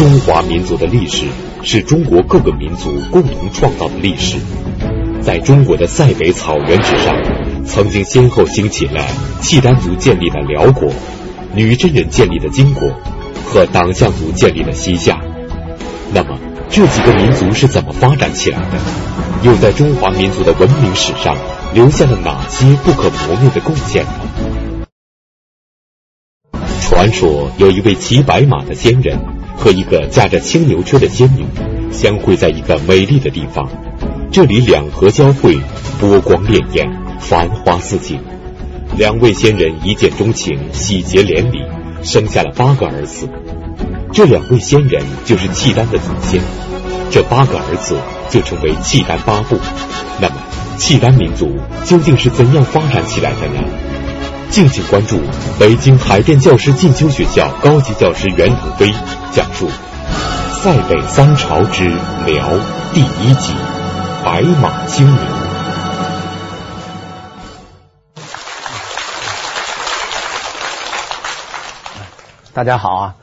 中华民族的历史是中国各个民族共同创造的历史。在中国的塞北草原之上，曾经先后兴起了契丹族建立的辽国、女真人建立的金国和党项族建立的西夏。那么，这几个民族是怎么发展起来的？又在中华民族的文明史上留下了哪些不可磨灭的贡献呢？传说有一位骑白马的仙人和一个驾着青牛车的仙女相会在一个美丽的地方。这里两河交汇，波光潋滟，繁花似锦。两位仙人一见钟情，喜结连理，生下了八个儿子。这两位仙人就是契丹的祖先，这八个儿子就成为契丹八部。那么，契丹民族究竟是怎样发展起来的呢？敬请关注北京海淀教师进修学校高级教师袁腾飞讲述《塞北三朝之辽》第一集。白马青牛。大家好啊，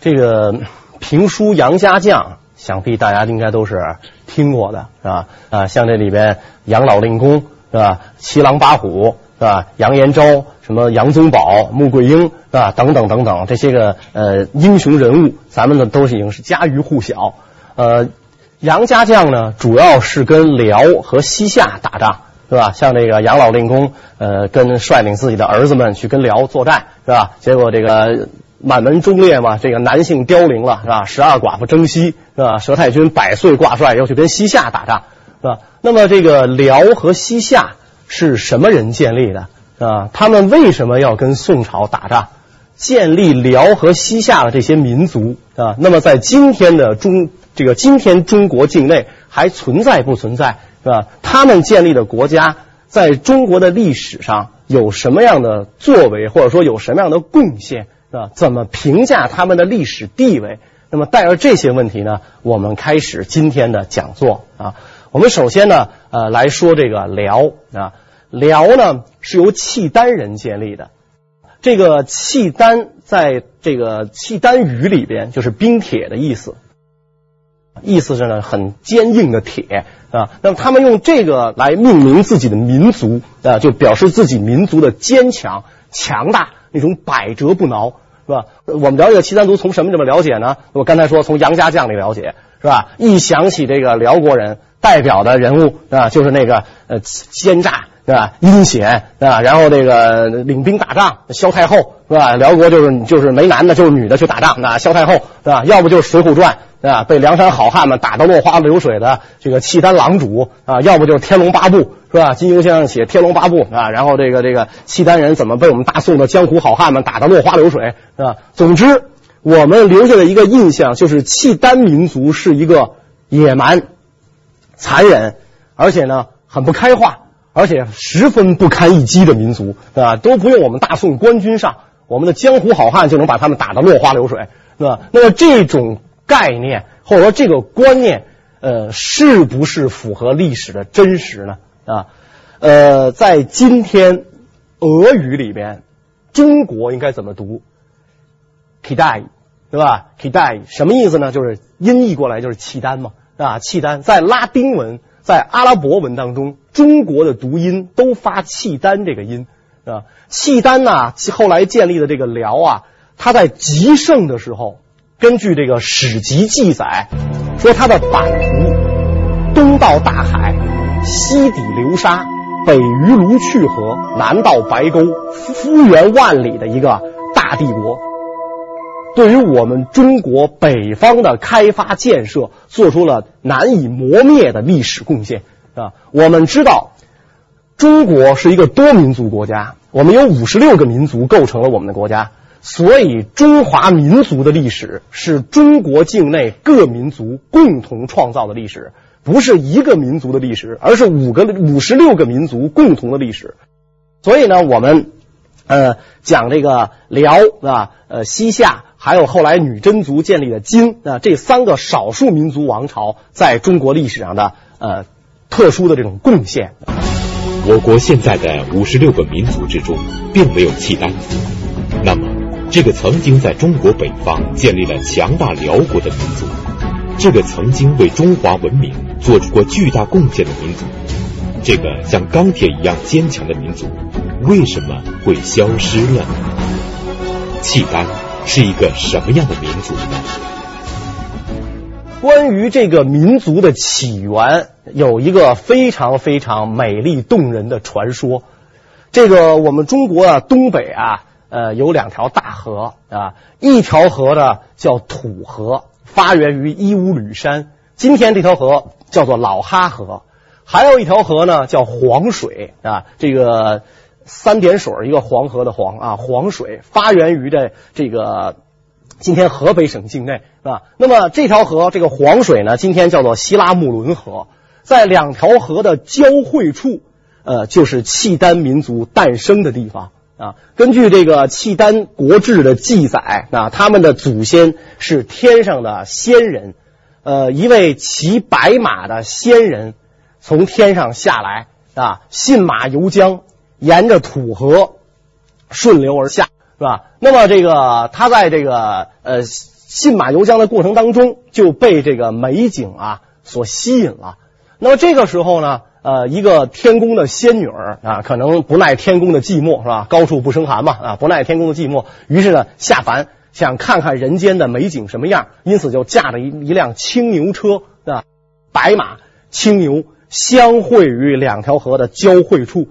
这个评书《杨家将》，想必大家应该都是听过的，是吧？啊，像这里边杨老令公是吧？七狼八虎是吧？杨延昭、什么杨宗保、穆桂英是吧？等等等等这些个呃英雄人物，咱们呢都是已经是家喻户晓，呃。杨家将呢，主要是跟辽和西夏打仗，是吧？像这个杨老令公，呃，跟率领自己的儿子们去跟辽作战，是吧？结果这个满门忠烈嘛，这个男性凋零了，是吧？十二寡妇征西，是吧？佘太君百岁挂帅，又去跟西夏打仗，是吧？那么这个辽和西夏是什么人建立的？啊？他们为什么要跟宋朝打仗？建立辽和西夏的这些民族啊，那么在今天的中。这个今天中国境内还存在不存在，是吧？他们建立的国家在中国的历史上有什么样的作为，或者说有什么样的贡献，是吧？怎么评价他们的历史地位？那么带着这些问题呢，我们开始今天的讲座啊。我们首先呢，呃，来说这个辽啊，辽呢是由契丹人建立的。这个契丹在这个契丹语里边就是冰铁的意思。意思是呢，很坚硬的铁啊。那么他们用这个来命名自己的民族啊，就表示自己民族的坚强、强大，那种百折不挠，是吧？我们了解契丹族从什么怎么了解呢？我刚才说从杨家将里了解，是吧？一想起这个辽国人代表的人物啊，就是那个呃奸诈。对吧？阴险对吧，然后这个领兵打仗，萧太后是吧？辽国就是就是没男的，就是女的去打仗。那萧太后对吧？要不就是《水浒传》是吧？被梁山好汉们打得落花流水的这个契丹狼主啊，要不就是《天龙八部》是吧？金庸先生写《天龙八部》啊，然后这个这个契丹人怎么被我们大宋的江湖好汉们打得落花流水是吧？总之，我们留下的一个印象就是契丹民族是一个野蛮、残忍，而且呢很不开化。而且十分不堪一击的民族，对吧？都不用我们大宋官军上，我们的江湖好汉就能把他们打得落花流水，对吧？那么这种概念或者说这个观念，呃，是不是符合历史的真实呢？啊，呃，在今天俄语里边，中国应该怎么读？Kidai，对吧？Kidai 什么意思呢？就是音译过来就是契丹嘛，啊，契丹在拉丁文。在阿拉伯文当中，中国的读音都发契丹这个音，啊，契丹呐，后来建立的这个辽啊，他在极盛的时候，根据这个史籍记载，说他的版图东到大海，西抵流沙，北于卢去河，南到白沟，幅员万里的一个大帝国。对于我们中国北方的开发建设做出了难以磨灭的历史贡献啊！我们知道，中国是一个多民族国家，我们有五十六个民族构成了我们的国家，所以中华民族的历史是中国境内各民族共同创造的历史，不是一个民族的历史，而是五个五十六个民族共同的历史。所以呢，我们呃讲这个辽啊，呃西夏。还有后来女真族建立的金啊，这三个少数民族王朝在中国历史上的呃特殊的这种贡献。我国现在的五十六个民族之中，并没有契丹族。那么，这个曾经在中国北方建立了强大辽国的民族，这个曾经为中华文明做出过巨大贡献的民族，这个像钢铁一样坚强的民族，为什么会消失了？契丹是一个什么样的民族呢？关于这个民族的起源，有一个非常非常美丽动人的传说。这个我们中国啊，东北啊。呃，有两条大河啊，一条河呢叫土河，发源于伊吾吕山，今天这条河叫做老哈河，还有一条河呢叫黄水啊，这个三点水一个黄河的黄啊，黄水发源于这这个今天河北省境内啊。那么这条河这个黄水呢，今天叫做西拉木伦河，在两条河的交汇处，呃，就是契丹民族诞生的地方。啊，根据这个契丹国志的记载啊，他们的祖先是天上的仙人，呃，一位骑白马的仙人从天上下来啊，信马由秧，沿着土河顺流而下，是吧？那么这个他在这个呃信马由缰的过程当中，就被这个美景啊所吸引了。那么这个时候呢？呃，一个天宫的仙女儿啊，可能不耐天宫的寂寞，是吧？高处不胜寒嘛，啊，不耐天宫的寂寞，于是呢，下凡想看看人间的美景什么样，因此就驾着一一辆青牛车啊，白马青牛相会于两条河的交汇处，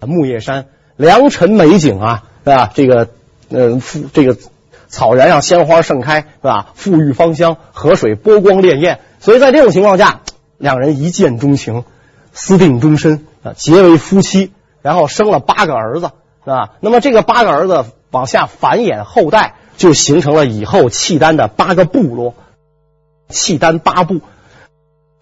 木叶山良辰美景啊，是吧？这个，呃，富这个草原上鲜花盛开，是吧？馥郁芳香，河水波光潋滟，所以在这种情况下，两人一见钟情。私定终身啊，结为夫妻，然后生了八个儿子，是吧？那么这个八个儿子往下繁衍后代，就形成了以后契丹的八个部落，契丹八部。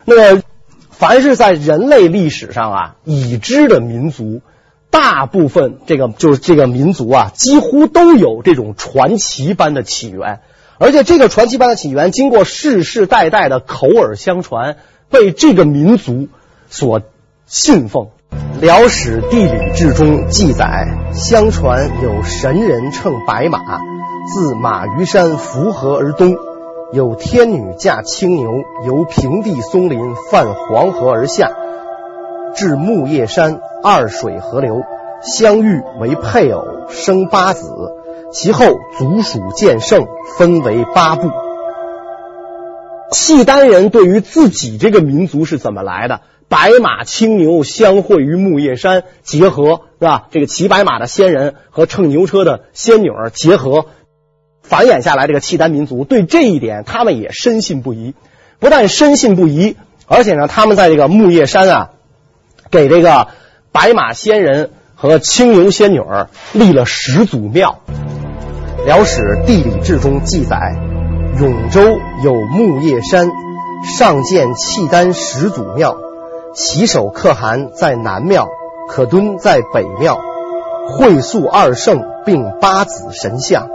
那么，凡是在人类历史上啊已知的民族，大部分这个就是这个民族啊，几乎都有这种传奇般的起源，而且这个传奇般的起源，经过世世代代的口耳相传，被这个民族。所信奉，《辽史地理志》中记载，相传有神人乘白马，自马鱼山扶河而东；有天女驾青牛，由平地松林泛黄河而下，至木叶山二水合流，相遇为配偶，生八子。其后族属渐盛，分为八部。契丹人对于自己这个民族是怎么来的？白马青牛相会于木叶山，结合是吧？这个骑白马的仙人和乘牛车的仙女儿结合，繁衍下来这个契丹民族，对这一点他们也深信不疑。不但深信不疑，而且呢，他们在这个木叶山啊，给这个白马仙人和青牛仙女儿立了始祖庙。《辽史地理志》中记载，永州有木叶山，上建契丹始祖庙。旗手可汗在南庙，可敦在北庙，会塑二圣并八子神像。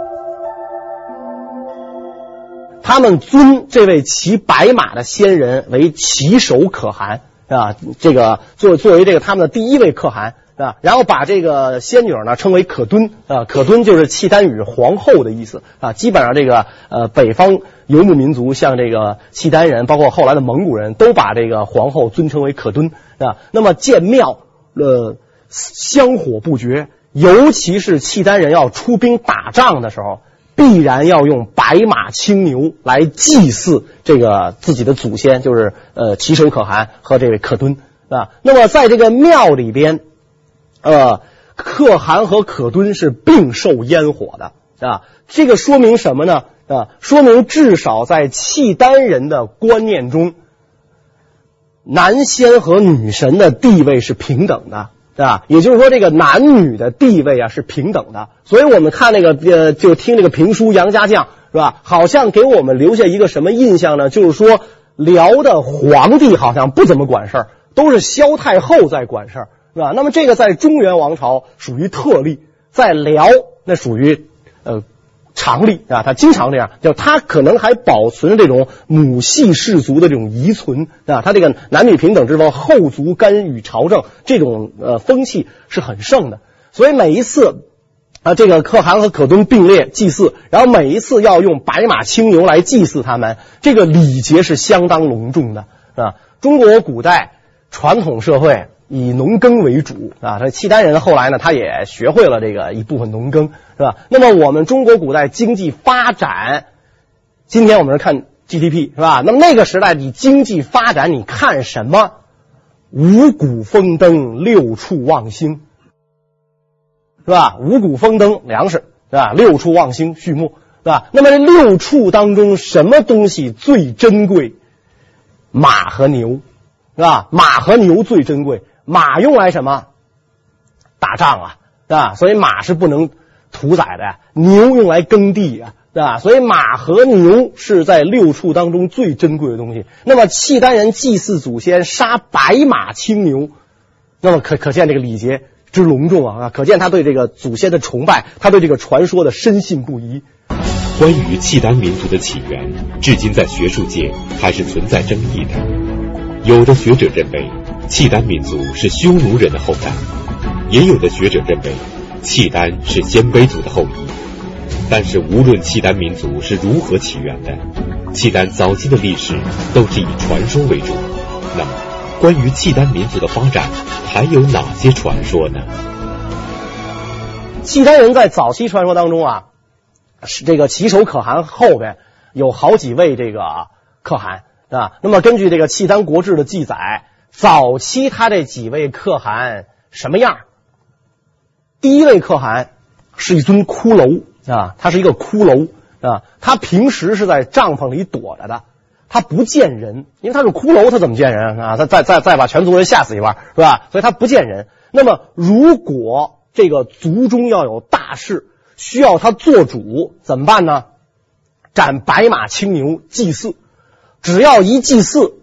他们尊这位骑白马的仙人为骑手可汗啊，这个作作为这个他们的第一位可汗啊，然后把这个仙女呢称为可敦啊，可敦就是契丹语皇后的意思啊。基本上这个呃北方。游牧民族像这个契丹人，包括后来的蒙古人都把这个皇后尊称为可敦啊。那么建庙，呃，香火不绝，尤其是契丹人要出兵打仗的时候，必然要用白马青牛来祭祀这个自己的祖先，就是呃旗手可汗和这位可敦啊。那么在这个庙里边，呃，可汗和可敦是并受烟火的啊。这个说明什么呢？啊，说明至少在契丹人的观念中，男仙和女神的地位是平等的，对吧？也就是说，这个男女的地位啊是平等的。所以我们看那个呃，就听这个评书《杨家将》，是吧？好像给我们留下一个什么印象呢？就是说，辽的皇帝好像不怎么管事儿，都是萧太后在管事儿，是吧？那么这个在中原王朝属于特例，在辽那属于呃。常例啊，他经常这样，就他可能还保存这种母系氏族的这种遗存啊，他这个男女平等之风，后族干预朝政这种呃风气是很盛的。所以每一次啊，这个可汗和可敦并列祭祀，然后每一次要用白马青牛来祭祀他们，这个礼节是相当隆重的啊。中国古代传统社会以农耕为主啊，他契丹人后来呢，他也学会了这个一部分农耕，是吧？那么我们中国古代经济发展，今天我们是看 GDP 是吧？那么那个时代你经济发展，你看什么？五谷丰登，六畜旺兴。是吧？五谷丰登，粮食是吧？六畜旺兴，畜牧是吧？那么这六畜当中，什么东西最珍贵？马和牛，是吧？马和牛最珍贵。马用来什么？打仗啊，对吧？所以马是不能屠宰的呀。牛用来耕地啊，对吧？所以马和牛是在六畜当中最珍贵的东西。那么契丹人祭祀祖先，杀白马青牛，那么可可见这个礼节。之隆重啊！可见他对这个祖先的崇拜，他对这个传说的深信不疑。关于契丹民族的起源，至今在学术界还是存在争议的。有的学者认为契丹民族是匈奴人的后代，也有的学者认为契丹是鲜卑族的后裔。但是无论契丹民族是如何起源的，契丹早期的历史都是以传说为主。那么，关于契丹民族的发展，还有哪些传说呢？契丹人在早期传说当中啊，是这个齐首可汗后边有好几位这个可汗啊。那么根据这个《契丹国志》的记载，早期他这几位可汗什么样？第一位可汗是一尊骷髅啊，他是一个骷髅啊，他平时是在帐篷里躲着的。他不见人，因为他是骷髅，他怎么见人啊？他再再再把全族人吓死一半，是吧？所以他不见人。那么，如果这个族中要有大事，需要他做主，怎么办呢？斩白马青牛祭祀，只要一祭祀，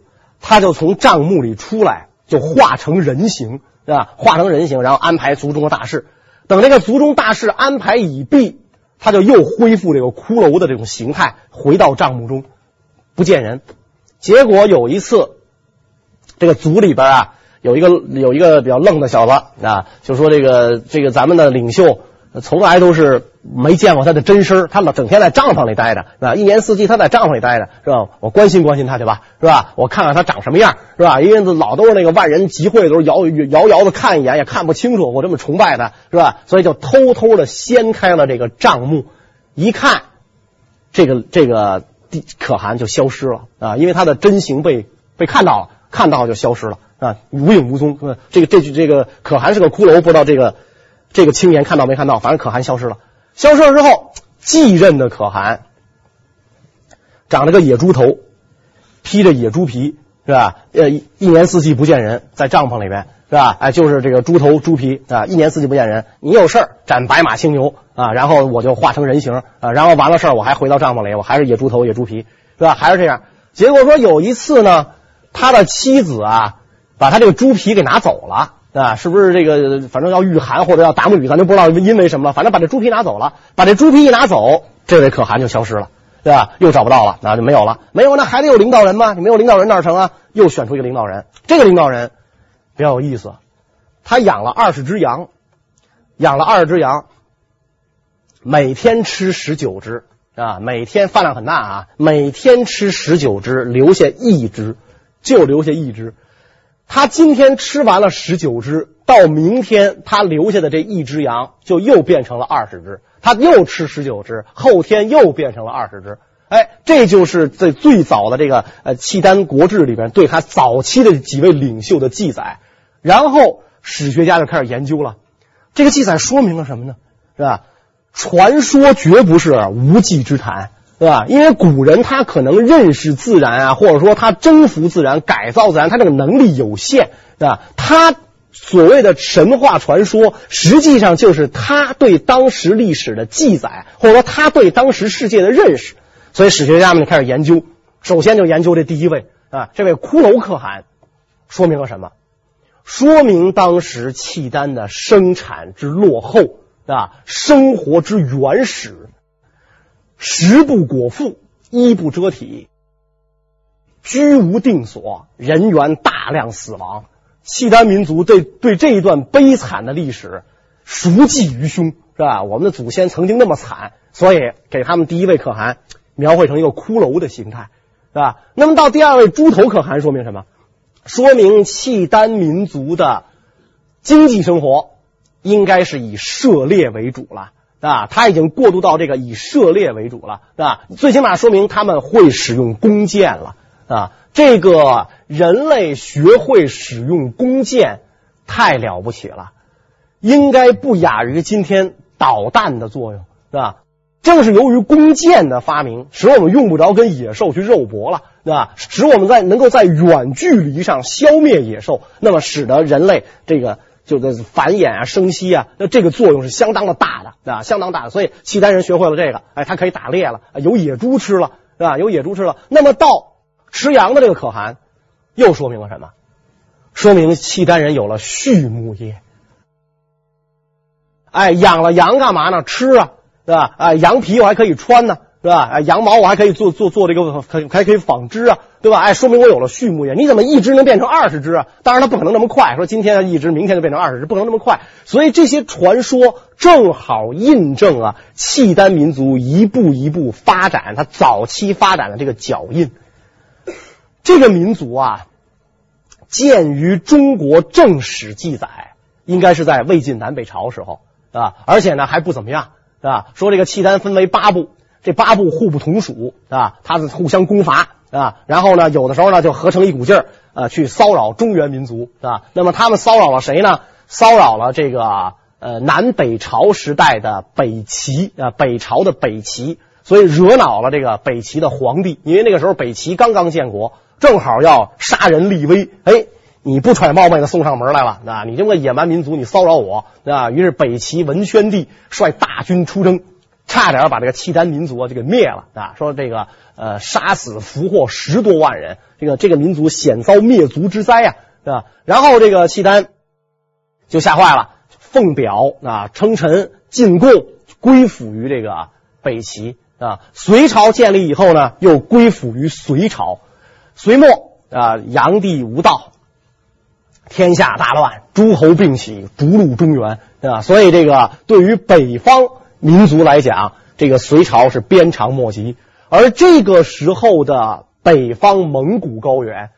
他就从帐幕里出来，就化成人形，是吧？化成人形，然后安排族中的大事。等这个族中大事安排已毕，他就又恢复这个骷髅的这种形态，回到帐幕中。不见人，结果有一次，这个族里边啊，有一个有一个比较愣的小子啊，就说这个这个咱们的领袖从来都是没见过他的真身，他老整天在帐篷里待着，是吧？一年四季他在帐篷里待着，是吧？我关心关心他去吧，是吧？我看看他长什么样，是吧？因为老都是那个万人集会的时候遥遥遥的看一眼也看不清楚，我这么崇拜他，是吧？所以就偷偷的掀开了这个帐幕，一看，这个这个。可汗就消失了啊，因为他的真形被被看到了，看到就消失了啊，无影无踪。这个这句这个可汗是个骷髅，不知道这个这个青年看到没看到？反正可汗消失了。消失了之后，继任的可汗长了个野猪头，披着野猪皮，是吧？呃，一年四季不见人，在帐篷里边。是吧？哎，就是这个猪头猪皮啊，一年四季不见人。你有事儿斩白马青牛啊，然后我就化成人形啊，然后完了事儿我还回到帐篷里，我还是野猪头野猪皮，是吧？还是这样。结果说有一次呢，他的妻子啊，把他这个猪皮给拿走了啊，是不是这个？反正要御寒或者要打沐浴，咱就不知道因为什么了。反正把这猪皮拿走了，把这猪皮一拿走，这位可汗就消失了，对吧？又找不到了，那就没有了。没有，那还得有领导人吗？你没有领导人哪成啊？又选出一个领导人，这个领导人。比较有意思，他养了二十只羊，养了二十只羊，每天吃十九只啊，每天饭量很大啊，每天吃十九只，留下一只，就留下一只。他今天吃完了十九只，到明天他留下的这一只羊就又变成了二十只，他又吃十九只，后天又变成了二十只。哎，这就是在最早的这个呃《契丹国志》里边对他早期的几位领袖的记载。然后史学家就开始研究了，这个记载说明了什么呢？是吧？传说绝不是无稽之谈，对吧？因为古人他可能认识自然啊，或者说他征服自然、改造自然，他这个能力有限，是吧？他所谓的神话传说，实际上就是他对当时历史的记载，或者说他对当时世界的认识。所以史学家们开始研究，首先就研究这第一位啊，这位骷髅可汗，说明了什么？说明当时契丹的生产之落后啊，生活之原始，食不果腹，衣不遮体，居无定所，人员大量死亡。契丹民族对对这一段悲惨的历史熟记于胸是吧？我们的祖先曾经那么惨，所以给他们第一位可汗描绘成一个骷髅的形态，是吧？那么到第二位猪头可汗，说明什么？说明契丹民族的经济生活应该是以狩猎为主了。啊，他已经过渡到这个以狩猎为主了，是吧？最起码说明他们会使用弓箭了，啊，这个人类学会使用弓箭太了不起了，应该不亚于今天导弹的作用，是吧？正是由于弓箭的发明，使我们用不着跟野兽去肉搏了，对吧？使我们在能够在远距离上消灭野兽，那么使得人类这个。就这繁衍啊、生息啊，那这个作用是相当的大的啊，相当大的。所以契丹人学会了这个，哎，他可以打猎了，有野猪吃了，是吧？有野猪吃了。那么到吃羊的这个可汗，又说明了什么？说明契丹人有了畜牧业。哎，养了羊干嘛呢？吃啊，是吧？哎，羊皮我还可以穿呢。是吧？哎，羊毛我还可以做做做这个，可还可以纺织啊，对吧？哎，说明我有了畜牧业。你怎么一只能变成二十只啊？当然，它不可能那么快。说今天一只，明天就变成二十只，不能那么快。所以这些传说正好印证啊，契丹民族一步一步发展，它早期发展的这个脚印。这个民族啊，鉴于中国正史记载，应该是在魏晋南北朝时候啊，而且呢还不怎么样，是吧？说这个契丹分为八部。这八部互不同属啊，他是互相攻伐啊，然后呢，有的时候呢就合成一股劲儿啊，去骚扰中原民族啊。那么他们骚扰了谁呢？骚扰了这个呃南北朝时代的北齐啊，北朝的北齐，所以惹恼了这个北齐的皇帝。因为那个时候北齐刚刚建国，正好要杀人立威，哎，你不揣冒昧的送上门来了啊？你这么个野蛮民族，你骚扰我啊？于是北齐文宣帝率大军出征。差点把这个契丹民族啊，就给灭了啊！说这个呃，杀死俘获十多万人，这个这个民族险遭灭族之灾啊，是吧？然后这个契丹就吓坏了，奉表啊，称臣进贡，归附于这个北齐啊。隋朝建立以后呢，又归附于隋朝。隋末啊，炀帝无道，天下大乱，诸侯并起，逐鹿中原啊。所以这个对于北方。民族来讲，这个隋朝是鞭长莫及，而这个时候的北方蒙古高原，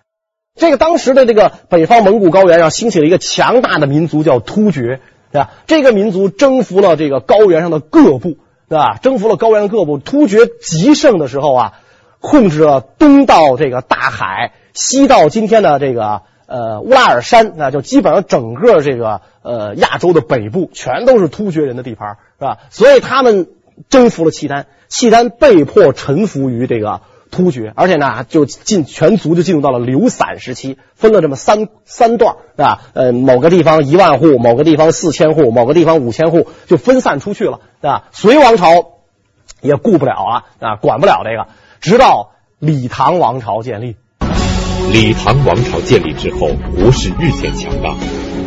这个当时的这个北方蒙古高原上兴起了一个强大的民族，叫突厥，对吧？这个民族征服了这个高原上的各部，对吧？征服了高原各部。突厥极盛的时候啊，控制了东到这个大海，西到今天的这个。呃，乌拉尔山，那就基本上整个这个呃亚洲的北部全都是突厥人的地盘，是吧？所以他们征服了契丹，契丹被迫臣服于这个突厥，而且呢，就进全族就进入到了流散时期，分了这么三三段，是吧？呃，某个地方一万户，某个地方四千户，某个地方五千户，就分散出去了，是吧？隋王朝也顾不了啊，啊，管不了这个，直到李唐王朝建立。李唐王朝建立之后，国势日渐强大，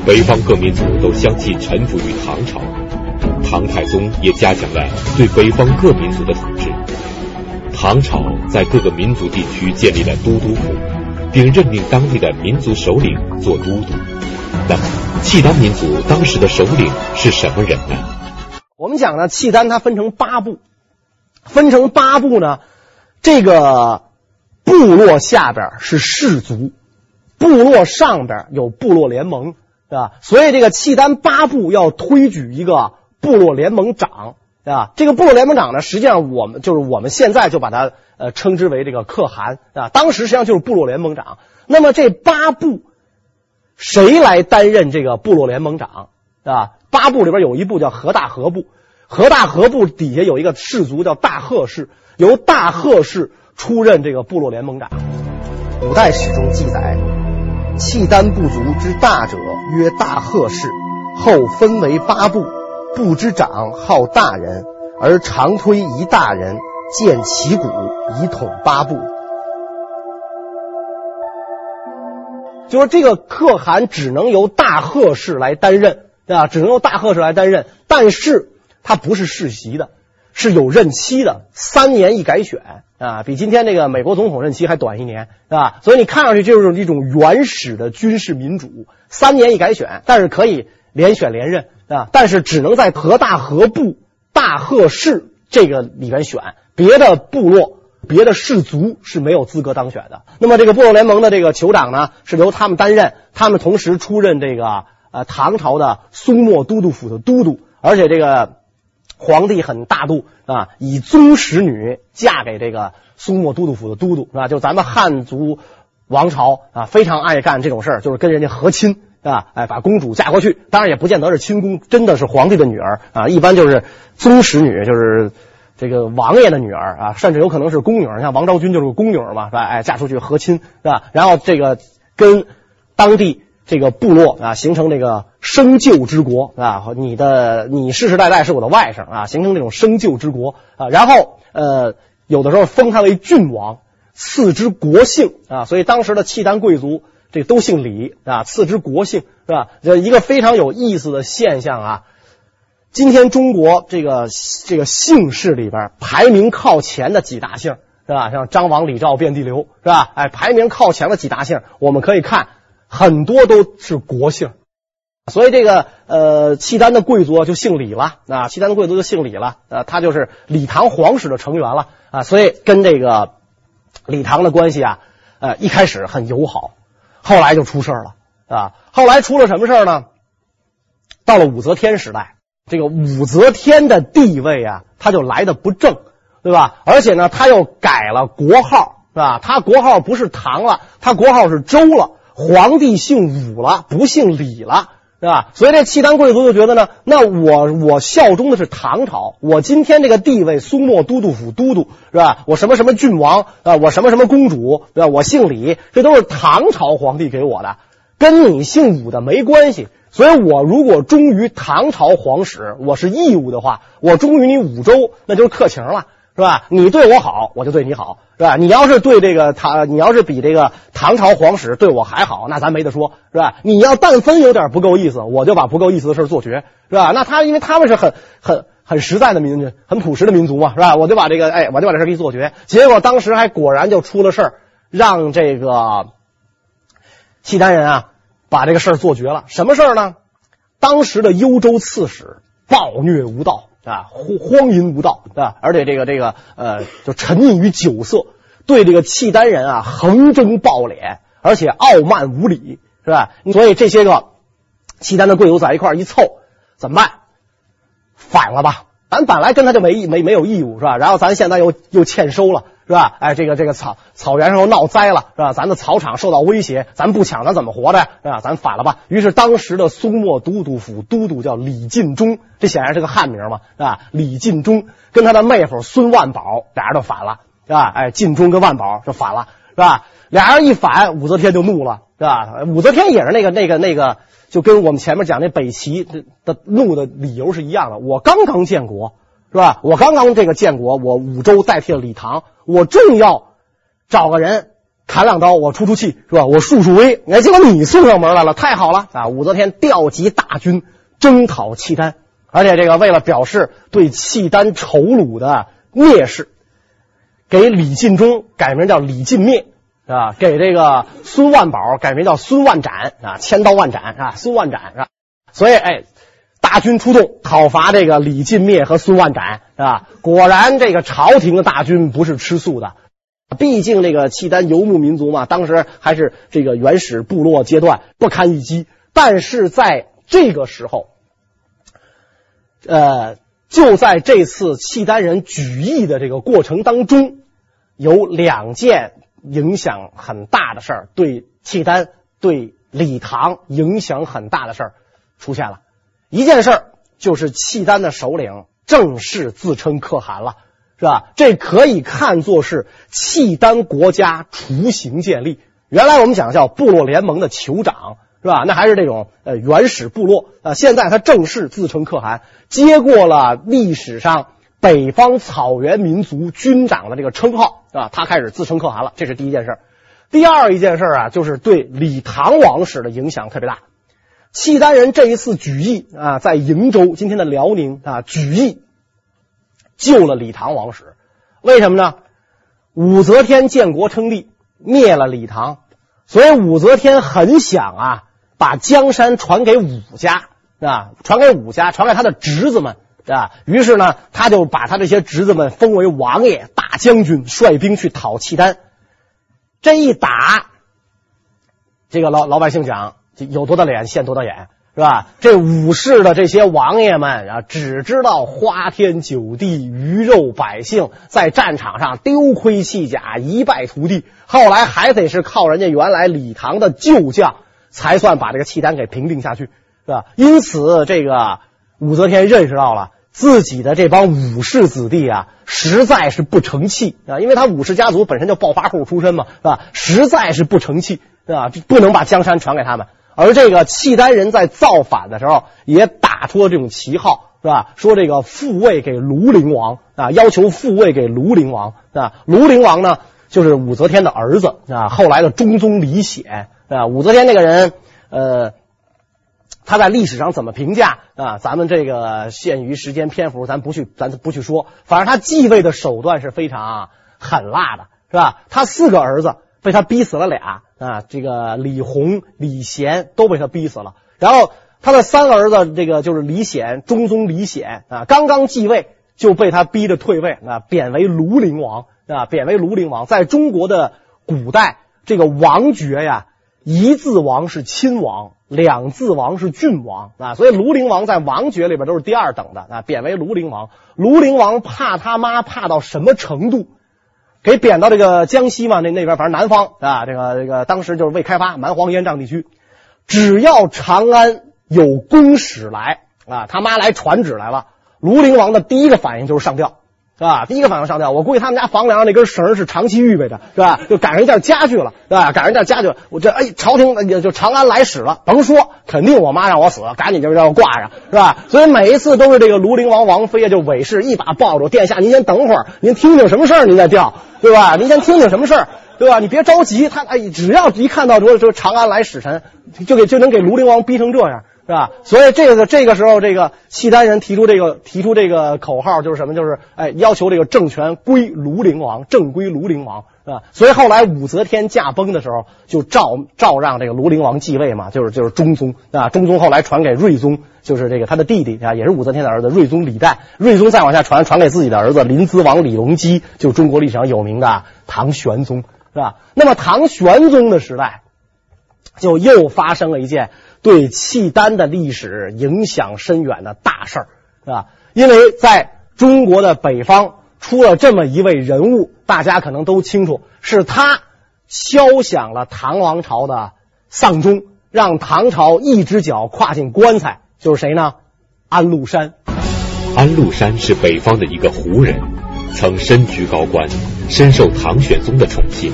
北方各民族都相继臣服于唐朝。唐太宗也加强了对北方各民族的统治。唐朝在各个民族地区建立了都督府，并任命当地的民族首领做都督。那，契丹民族当时的首领是什么人呢？我们讲呢，契丹它分成八部，分成八部呢，这个。部落下边是氏族，部落上边有部落联盟，对吧？所以这个契丹八部要推举一个部落联盟长，对吧？这个部落联盟长呢，实际上我们就是我们现在就把它呃称之为这个可汗啊。当时实际上就是部落联盟长。那么这八部谁来担任这个部落联盟长啊？八部里边有一部叫何大河部，何大河部底下有一个氏族叫大贺氏，由大贺氏。出任这个部落联盟长。古代史中记载，契丹部族之大者曰大贺氏，后分为八部，部之长号大人，而常推一大人建旗鼓以统八部。就是这个可汗只能由大贺氏来担任，对吧？只能由大贺氏来担任，但是他不是世袭的。是有任期的，三年一改选啊，比今天这个美国总统任期还短一年，是吧？所以你看上去就是一种原始的军事民主，三年一改选，但是可以连选连任，啊，但是只能在和大和部大贺氏这个里边选，别的部落、别的氏族是没有资格当选的。那么这个部落联盟的这个酋长呢，是由他们担任，他们同时出任这个呃唐朝的苏莫都督府的都督，而且这个皇帝很大度啊，以宗室女嫁给这个苏莫都督府的都督，是吧？就咱们汉族王朝啊，非常爱干这种事儿，就是跟人家和亲。啊，哎，把公主嫁过去，当然也不见得是亲公，真的是皇帝的女儿啊，一般就是宗室女，就是这个王爷的女儿啊，甚至有可能是宫女，像王昭君就是个宫女嘛，是吧？哎，嫁出去和亲，是吧？然后这个跟当地这个部落啊，形成这个生旧之国啊，你的你世世代代是我的外甥啊，形成这种生旧之国啊，然后呃，有的时候封他为郡王，赐之国姓啊，所以当时的契丹贵族。这都姓李啊，赐之国姓是吧？这一个非常有意思的现象啊。今天中国这个这个姓氏里边排名靠前的几大姓是吧？像张王李赵遍地流是吧？哎，排名靠前的几大姓，我们可以看很多都是国姓。所以这个呃，契丹的贵族就姓李了啊，契丹的贵族就姓李了，呃，他就是李唐皇室的成员了啊，所以跟这个李唐的关系啊，呃，一开始很友好。后来就出事了啊！后来出了什么事呢？到了武则天时代，这个武则天的地位啊，他就来的不正，对吧？而且呢，他又改了国号，是吧？他国号不是唐了，他国号是周了。皇帝姓武了，不姓李了。是吧？所以这契丹贵族就觉得呢，那我我效忠的是唐朝，我今天这个地位，苏莫都督府都督是吧？我什么什么郡王啊？我什么什么公主对吧？我姓李，这都是唐朝皇帝给我的，跟你姓武的没关系。所以我如果忠于唐朝皇室，我是义务的话，我忠于你武周，那就是客情了。是吧？你对我好，我就对你好，是吧？你要是对这个唐，你要是比这个唐朝皇室对我还好，那咱没得说，是吧？你要但分有点不够意思，我就把不够意思的事做绝，是吧？那他因为他们是很很很实在的民族，很朴实的民族嘛，是吧？我就把这个，哎，我就把这事给你做绝。结果当时还果然就出了事儿，让这个契丹人啊把这个事儿做绝了。什么事儿呢？当时的幽州刺史暴虐无道。啊，荒淫无道啊，而且这个这个呃，就沉溺于酒色，对这个契丹人啊横征暴敛，而且傲慢无礼，是吧？所以这些个契丹的贵族在一块一凑，怎么办？反了吧？咱本来跟他就没没没有义务，是吧？然后咱现在又又欠收了。是吧？哎，这个这个草草原上又闹灾了，是吧？咱的草场受到威胁，咱不抢，咱怎么活着呀？是吧？咱反了吧？于是当时的苏莫都督府都督叫李尽忠，这显然是个汉名嘛，是吧？李尽忠跟他的妹夫孙万宝俩人就反了，是吧？哎，尽忠跟万宝就反了，是吧？俩人一反，武则天就怒了，是吧？武则天也是那个那个那个，就跟我们前面讲那北齐的怒的理由是一样的。我刚刚建国。是吧？我刚刚这个建国，我武周代替了李唐，我正要找个人砍两刀，我出出气，是吧？我树树威，结果你送上门来了，太好了啊！武则天调集大军征讨契丹，而且这个为了表示对契丹丑虏的蔑视，给李尽忠改名叫李尽灭是吧，给这个孙万宝改名叫孙万斩啊，千刀万斩啊，孙万斩是吧？所以哎。大军出动讨伐这个李进灭和孙万斩，是吧？果然，这个朝廷的大军不是吃素的。毕竟这个契丹游牧民族嘛，当时还是这个原始部落阶段，不堪一击。但是在这个时候，呃，就在这次契丹人举义的这个过程当中，有两件影响很大的事儿，对契丹、对李唐影响很大的事儿出现了。一件事儿就是契丹的首领正式自称可汗了，是吧？这可以看作是契丹国家雏形建立。原来我们讲叫部落联盟的酋长，是吧？那还是这种呃原始部落啊。现在他正式自称可汗，接过了历史上北方草原民族军长的这个称号，啊，他开始自称可汗了。这是第一件事。第二一件事啊，就是对李唐王室的影响特别大。契丹人这一次举义啊，在瀛州（今天的辽宁）啊，举义救了李唐王室。为什么呢？武则天建国称帝，灭了李唐，所以武则天很想啊，把江山传给武家，啊，传给武家，传给他的侄子们啊。于是呢，他就把他这些侄子们封为王爷、大将军，率兵去讨契丹。这一打，这个老老百姓讲，有多大脸现多大眼。是吧？这武士的这些王爷们啊，只知道花天酒地、鱼肉百姓，在战场上丢盔弃甲、一败涂地。后来还得是靠人家原来李唐的旧将，才算把这个契丹给平定下去，是吧？因此，这个武则天认识到了自己的这帮武士子弟啊，实在是不成器啊，因为他武士家族本身就暴发户出身嘛，是吧？实在是不成器，是吧？不能把江山传给他们。而这个契丹人在造反的时候，也打出了这种旗号，是吧？说这个复位给庐陵王啊，要求复位给庐陵王啊。庐陵王呢，就是武则天的儿子啊，后来的中宗李显啊。武则天那个人，呃，他在历史上怎么评价啊？咱们这个限于时间篇幅，咱不去，咱不去说。反正他继位的手段是非常狠辣的，是吧？他四个儿子被他逼死了俩。啊，这个李弘、李贤都被他逼死了。然后他的三儿子，这个就是李显，中宗李显啊，刚刚继位就被他逼着退位啊，贬为庐陵王啊，贬为庐陵王。在中国的古代，这个王爵呀，一字王是亲王，两字王是郡王啊，所以庐陵王在王爵里边都是第二等的啊，贬为庐陵王。庐陵王怕他妈怕到什么程度？给贬到这个江西嘛，那那边反正南方啊，这个这个当时就是未开发蛮荒烟瘴地区，只要长安有公使来啊，他妈来传旨来了，庐陵王的第一个反应就是上吊。是吧？第一个反应上吊，我估计他们家房梁那根绳是长期预备的，是吧？就赶上一件家具了，是吧？赶上一件家具了，我这哎，朝廷也就长安来使了，甭说，肯定我妈让我死，赶紧就让我挂上，是吧？所以每一次都是这个庐陵王王妃啊，就韦氏一把抱住殿下，您先等会儿，您听听什么事儿，您再吊，对吧？您先听听什么事儿，对吧？你别着急，他哎，只要一看到说说长安来使臣，就给就能给庐陵王逼成这样。是吧？所以这个这个时候，这个契丹人提出这个提出这个口号，就是什么？就是哎，要求这个政权归庐陵王，正归庐陵王，是吧？所以后来武则天驾崩的时候，就照照让这个庐陵王继位嘛，就是就是中宗啊。中宗后来传给睿宗，就是这个他的弟弟啊，也是武则天的儿子睿宗李旦。睿宗再往下传，传给自己的儿子临淄王李隆基，就中国历史上有名的唐玄宗，是吧？那么唐玄宗的时代，就又发生了一件。对契丹的历史影响深远的大事儿，是吧？因为在中国的北方出了这么一位人物，大家可能都清楚，是他敲响了唐王朝的丧钟，让唐朝一只脚跨进棺材。就是谁呢？安禄山。安禄山是北方的一个胡人，曾身居高官，深受唐玄宗的宠幸。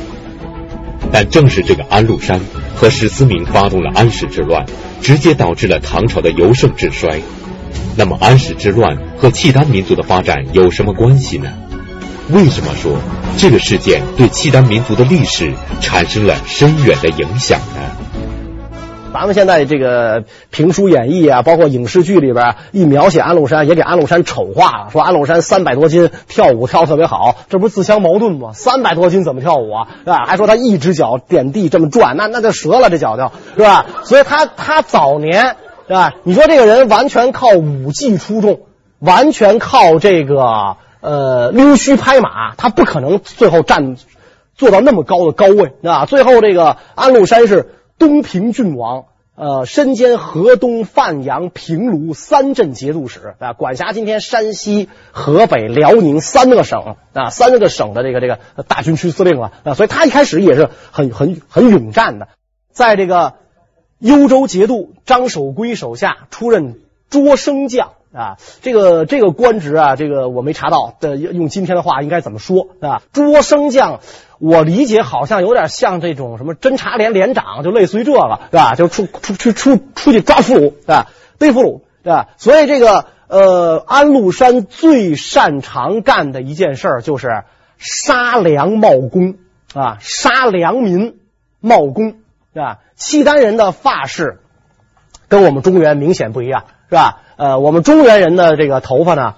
但正是这个安禄山和史思明发动了安史之乱，直接导致了唐朝的由盛至衰。那么安史之乱和契丹民族的发展有什么关系呢？为什么说这个事件对契丹民族的历史产生了深远的影响呢？咱们现在这个评书演义啊，包括影视剧里边一描写安禄山，也给安禄山丑化了，说安禄山三百多斤，跳舞跳得特别好，这不是自相矛盾吗？三百多斤怎么跳舞啊？是吧？还说他一只脚点地这么转，那那就折了这脚就，是吧？所以他他早年是吧？你说这个人完全靠武技出众，完全靠这个呃溜须拍马，他不可能最后站做到那么高的高位，是吧？最后这个安禄山是。东平郡王，呃，身兼河东、范阳、平卢三镇节度使啊，管辖今天山西、河北、辽宁三个省啊，三个省的这个这个大军区司令了啊，所以他一开始也是很很很勇战的，在这个幽州节度张守珪手下出任捉生将啊，这个这个官职啊，这个我没查到的，用今天的话应该怎么说啊？捉生将。我理解好像有点像这种什么侦察连连长，就类似于这个，是吧？就出出去出出去抓俘虏，啊，逮俘虏，对吧？所以这个呃，安禄山最擅长干的一件事儿就是杀良冒功啊，杀良民冒功，是吧？契丹人的发式跟我们中原明显不一样，是吧？呃，我们中原人的这个头发呢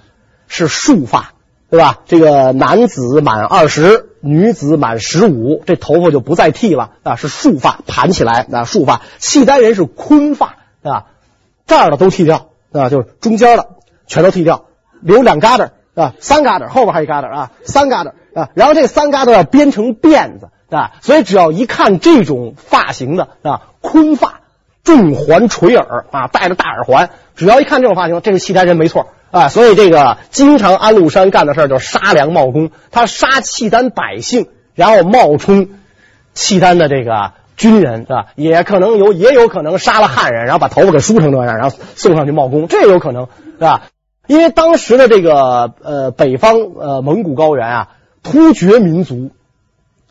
是束发，对吧？这个男子满二十。女子满十五，这头发就不再剃了啊，是束发盘起来啊，束发。契丹人是坤发啊，这儿的都剃掉啊，就是中间的全都剃掉，留两疙瘩啊，三疙瘩，后边还一疙瘩啊，三疙瘩啊，然后这三疙瘩要编成辫子啊，所以只要一看这种发型的啊，坤发。重环垂耳啊，戴着大耳环，只要一看这种发型，这个契丹人没错啊。所以这个经常安禄山干的事儿就是杀良冒功，他杀契丹百姓，然后冒充契丹的这个军人，是吧？也可能有，也有可能杀了汉人，然后把头发给梳成那样，然后送上去冒功，这也有可能，是吧？因为当时的这个呃北方呃蒙古高原啊，突厥民族。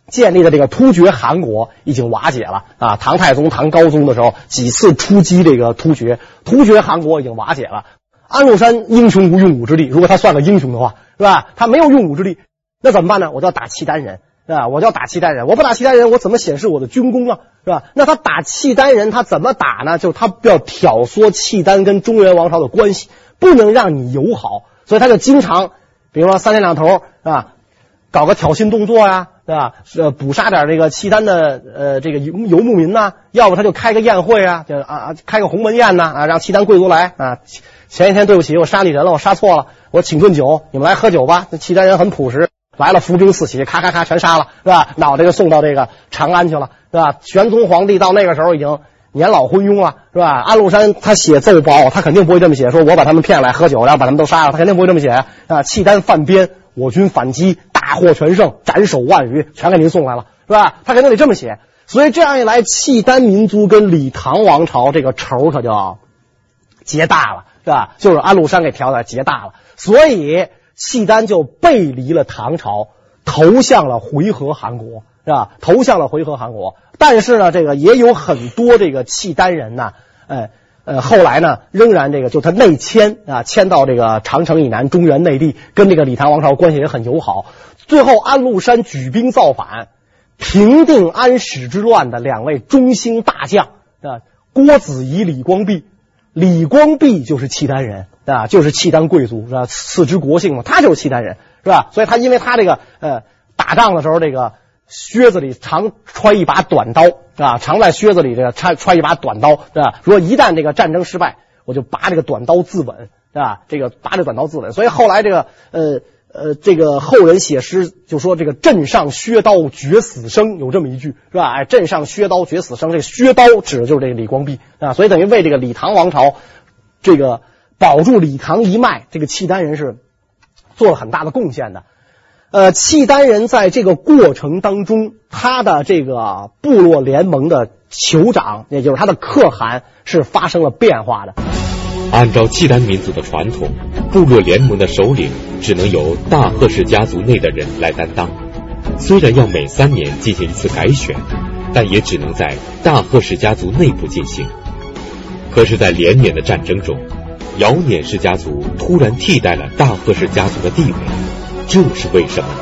建立的这个突厥汗国已经瓦解了啊！唐太宗、唐高宗的时候几次出击这个突厥，突厥汗国已经瓦解了。安禄山英雄无用武之地，如果他算个英雄的话，是吧？他没有用武之地，那怎么办呢？我就要打契丹人，是吧？我就要打契丹人，我不打契丹人，我怎么显示我的军功啊？是吧？那他打契丹人，他怎么打呢？就是他要挑唆契丹跟中原王朝的关系，不能让你友好，所以他就经常，比如说三天两头，是吧？搞个挑衅动作呀、啊。对吧？呃，捕杀点这个契丹的呃这个游游牧民呐，要不他就开个宴会啊，就啊啊开个鸿门宴呐啊，让契丹贵族来啊。前一天对不起，我杀你人了，我杀错了，我请顿酒，你们来喝酒吧。那契丹人很朴实，来了伏兵四起，咔咔咔全杀了，是吧？脑袋就送到这个长安去了，是吧？玄宗皇帝到那个时候已经年老昏庸了，是吧？安禄山他写奏报，他肯定不会这么写，说我把他们骗来喝酒，然后把他们都杀了，他肯定不会这么写啊。契丹犯边，我军反击。大获全胜，斩首万余，全给您送来了，是吧？他肯定得这么写。所以这样一来，契丹民族跟李唐王朝这个仇可就结大了，是吧？就是安禄山给调的结大了，所以契丹就背离了唐朝，投向了回纥汗国，是吧？投向了回纥汗国。但是呢，这个也有很多这个契丹人呢，呃。呃，后来呢，仍然这个就他内迁啊，迁到这个长城以南中原内地，跟这个李唐王朝关系也很友好。最后安禄山举兵造反，平定安史之乱的两位中兴大将啊，郭子仪、李光弼。李光弼就是契丹人啊，就是契丹贵族是吧？赐之国姓嘛，他就是契丹人是吧？所以他因为他这个呃打仗的时候这个。靴子里常揣一把短刀啊，常在靴子里这个揣揣一把短刀，是吧？如果一旦这个战争失败，我就拔这个短刀自刎，是吧？这个拔这短刀自刎。所以后来这个呃呃，这个后人写诗就说这个镇上削刀决死生，有这么一句是吧？哎，镇上削刀决死生，这个削刀指的就是这个李光弼啊，所以等于为这个李唐王朝这个保住李唐一脉，这个契丹人是做了很大的贡献的。呃，契丹人在这个过程当中，他的这个部落联盟的酋长，也就是他的可汗，是发生了变化的。按照契丹民族的传统，部落联盟的首领只能由大贺氏家族内的人来担当。虽然要每三年进行一次改选，但也只能在大贺氏家族内部进行。可是，在连年的战争中，姚輦氏家族突然替代了大贺氏家族的地位。这是为什么呢？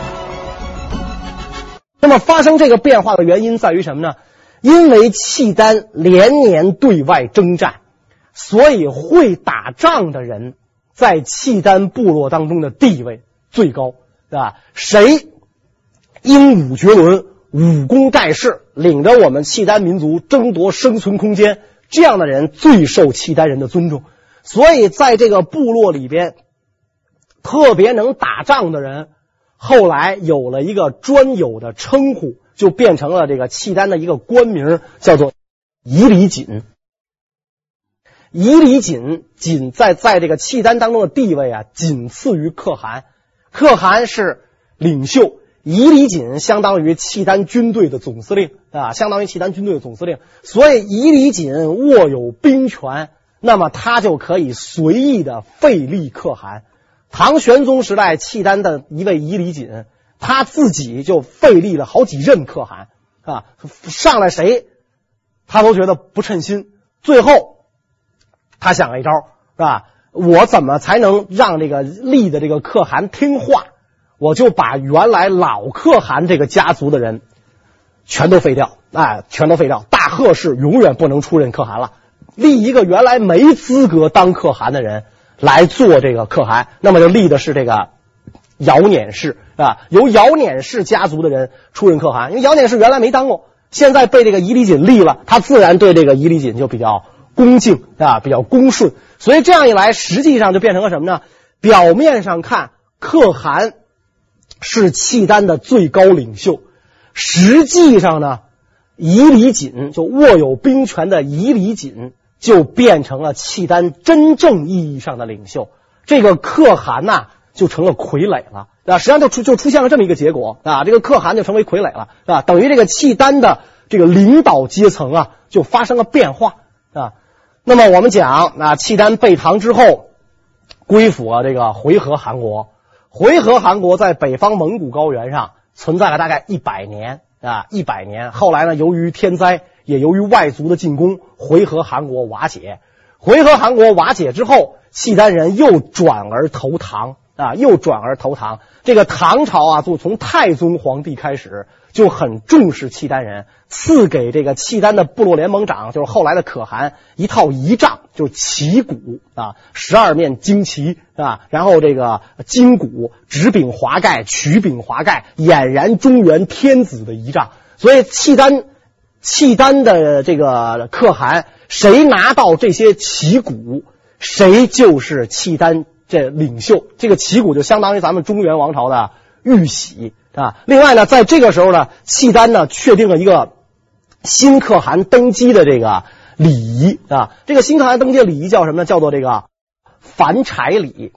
那么发生这个变化的原因在于什么呢？因为契丹连年对外征战，所以会打仗的人在契丹部落当中的地位最高，对吧？谁英武绝伦、武功盖世，领着我们契丹民族争夺生存空间，这样的人最受契丹人的尊重。所以在这个部落里边。特别能打仗的人，后来有了一个专有的称呼，就变成了这个契丹的一个官名，叫做伊里锦。伊犁锦仅在在这个契丹当中的地位啊，仅次于可汗。可汗是领袖，伊犁锦相当于契丹军队的总司令啊，相当于契丹军队的总司令。所以伊犁锦握有兵权，那么他就可以随意的废立可汗。唐玄宗时代，契丹的一位伊犁锦，他自己就废立了好几任可汗啊，上来谁，他都觉得不称心。最后，他想了一招，是吧？我怎么才能让这个立的这个可汗听话？我就把原来老可汗这个家族的人全都废掉，哎，全都废掉。大贺氏永远不能出任可汗了，立一个原来没资格当可汗的人。来做这个可汗，那么就立的是这个姚輦氏，是吧？由姚輦氏家族的人出任可汗，因为姚輦氏原来没当过，现在被这个伊犁锦立了，他自然对这个伊犁锦就比较恭敬啊，比较恭顺。所以这样一来，实际上就变成了什么呢？表面上看，可汗是契丹的最高领袖，实际上呢，伊里锦就握有兵权的伊里锦就变成了契丹真正意义上的领袖。这个可汗呐，就成了傀儡了啊！实际上就出就出现了这么一个结果啊，这个可汗就成为傀儡了啊，等于这个契丹的这个领导阶层啊，就发生了变化啊。那么我们讲啊，契丹被唐之后，归附了这个回纥汗国。回纥汗国在北方蒙古高原上存在了大概一百年啊，一百年。后来呢，由于天灾，也由于外族的进攻，回纥汗国瓦解。回纥汗国瓦解之后，契丹人又转而投唐啊，又转而投唐。这个唐朝啊，就从太宗皇帝开始就很重视契丹人，赐给这个契丹的部落联盟长，就是后来的可汗一套仪仗，就是旗鼓啊，十二面旌旗啊，然后这个金鼓，直柄华盖，曲柄华盖，俨然中原天子的仪仗。所以契丹契丹的这个可汗，谁拿到这些旗鼓，谁就是契丹这领袖。这个旗鼓就相当于咱们中原王朝的玉玺啊。另外呢，在这个时候呢，契丹呢确定了一个新可汗登基的这个礼仪啊。这个新可汗登基的礼仪叫什么呢？叫做这个燔柴礼。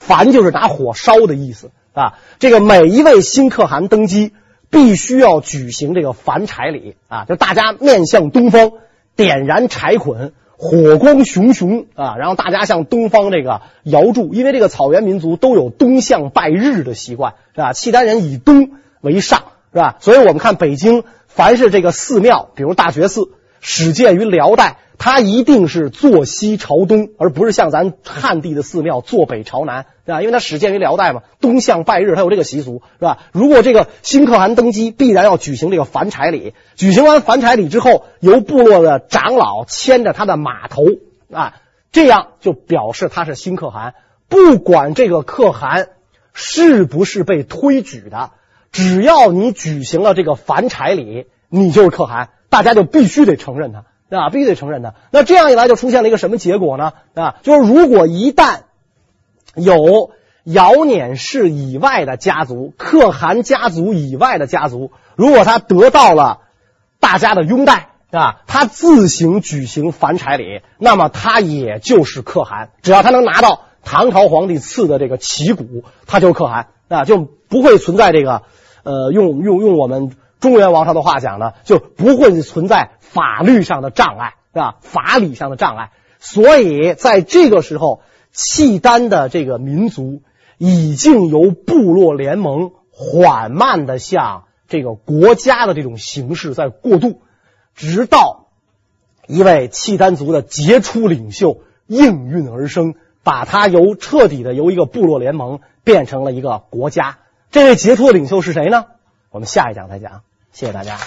燔就是拿火烧的意思啊。这个每一位新可汗登基，必须要举行这个燔柴礼啊，就大家面向东方。点燃柴捆，火光熊熊啊！然后大家向东方这个摇柱，因为这个草原民族都有东向拜日的习惯，是吧？契丹人以东为上，是吧？所以我们看北京，凡是这个寺庙，比如大觉寺，始建于辽代。它一定是坐西朝东，而不是像咱汉地的寺庙坐北朝南，对吧？因为它始建于辽代嘛，东向拜日，它有这个习俗，是吧？如果这个新可汗登基，必然要举行这个燔柴礼。举行完燔柴礼之后，由部落的长老牵着他的马头啊，这样就表示他是新可汗。不管这个可汗是不是被推举的，只要你举行了这个燔柴礼，你就是可汗，大家就必须得承认他。啊，必须得承认的。那这样一来，就出现了一个什么结果呢？啊，就是如果一旦有姚輦氏以外的家族、可汗家族以外的家族，如果他得到了大家的拥戴，啊，他自行举行燔柴礼，那么他也就是可汗。只要他能拿到唐朝皇帝赐的这个旗鼓，他就可汗啊，就不会存在这个呃，用用用我们中原王朝的话讲呢，就不会存在。法律上的障碍是吧？法理上的障碍，所以在这个时候，契丹的这个民族已经由部落联盟缓慢的向这个国家的这种形式在过渡，直到一位契丹族的杰出领袖应运而生，把他由彻底的由一个部落联盟变成了一个国家。这位杰出的领袖是谁呢？我们下一讲再讲。谢谢大家。